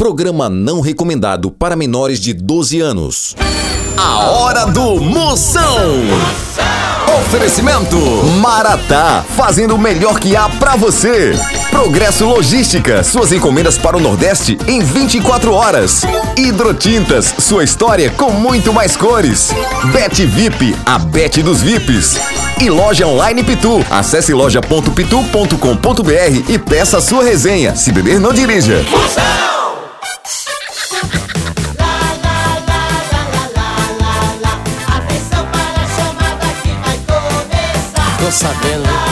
Programa não recomendado para menores de 12 anos. A hora do Moção. Oferecimento Maratá, fazendo o melhor que há pra você. Progresso Logística, suas encomendas para o Nordeste em 24 horas. Hidrotintas, sua história com muito mais cores. Bet VIP, a Bet dos VIPs. E loja online Pitu. Acesse loja.pitu.com.br e peça sua resenha. Se beber, não dirija. Atenção Sabendo.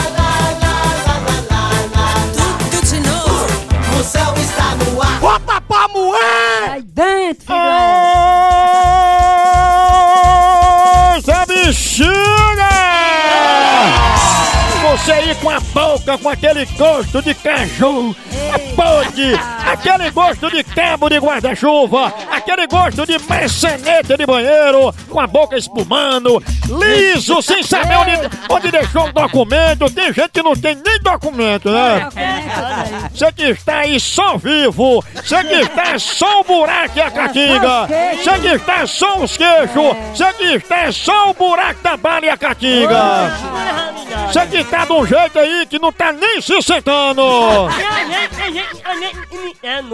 Você aí com a boca, com aquele gosto de caju, pode, aquele gosto de cabo de guarda-chuva, aquele gosto de maçaneta de banheiro, com a boca espumando, liso, sem saber onde, onde deixou o documento. Tem gente que não tem nem documento, né? Você que está aí só vivo, você que está só o buraco e a catinga, você que está só os queixos, você que está só o buraco da bala e a catinga. Você que tá de um jeito aí que não tá nem se sentando.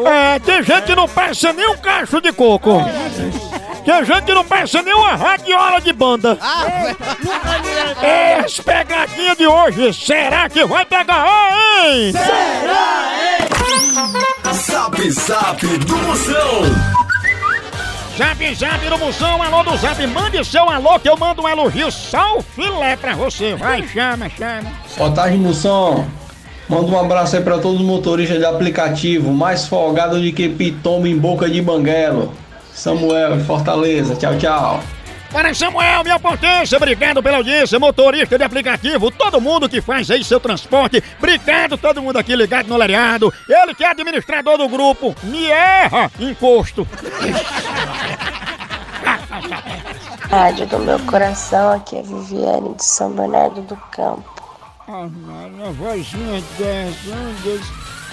É, tem gente que não passa nem um cacho de coco. Tem gente que não passa nem uma radiola de banda. É, as pegadinhas de hoje, será que vai pegar, hein? Zap Zap do Moção. Zap Zap do Moção, alô do Zap, mande seu alô que eu mando um elogio só o filé pra você. Vai, chama, chama. Boa tarde, Moção. Manda um abraço aí pra todos os motoristas de aplicativo, mais folgado de que pitoma em boca de banguelo. Samuel, Fortaleza. Tchau, tchau. Para Samuel, minha potência, obrigado pela audiência, motorista de aplicativo, todo mundo que faz aí seu transporte, obrigado todo mundo aqui ligado no Lariado, ele que é administrador do grupo, me erra, imposto. Rádio do meu coração, aqui é Viviane de São Bernardo do Campo. Ah, mano, a vozinha dessa, Deus.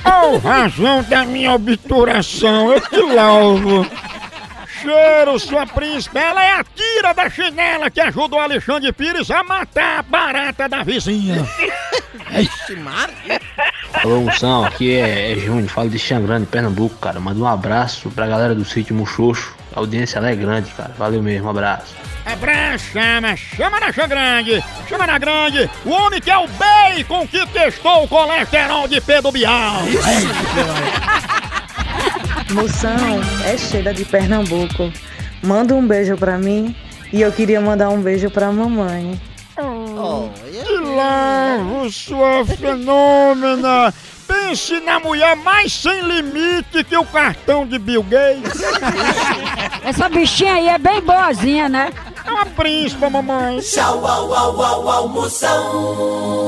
Oh, razão da minha obturação, eu te louvo. Cheiro, sua príncipe, ela é a tira da chinela que ajudou Alexandre Pires a matar a barata da vizinha. Alô, Moção, aqui é, é Júnior, falo de Xangrande, Pernambuco, cara. Manda um abraço pra galera do sítio Muxoxo. A audiência lá é grande, cara. Valeu mesmo, um abraço. Abraço, chama, chama na grande, chama na grande, o homem que é o bacon que testou o colesterol de Pedro Bial. Moção é cheia de Pernambuco. Manda um beijo pra mim e eu queria mandar um beijo pra mamãe. Que lavo, sua fenômena! Pense na mulher mais sem limite que o cartão de Bill Gates. Essa bichinha aí é bem boazinha, né? É uma príncipa, mamãe. Tchau, au, au, au, au, moção.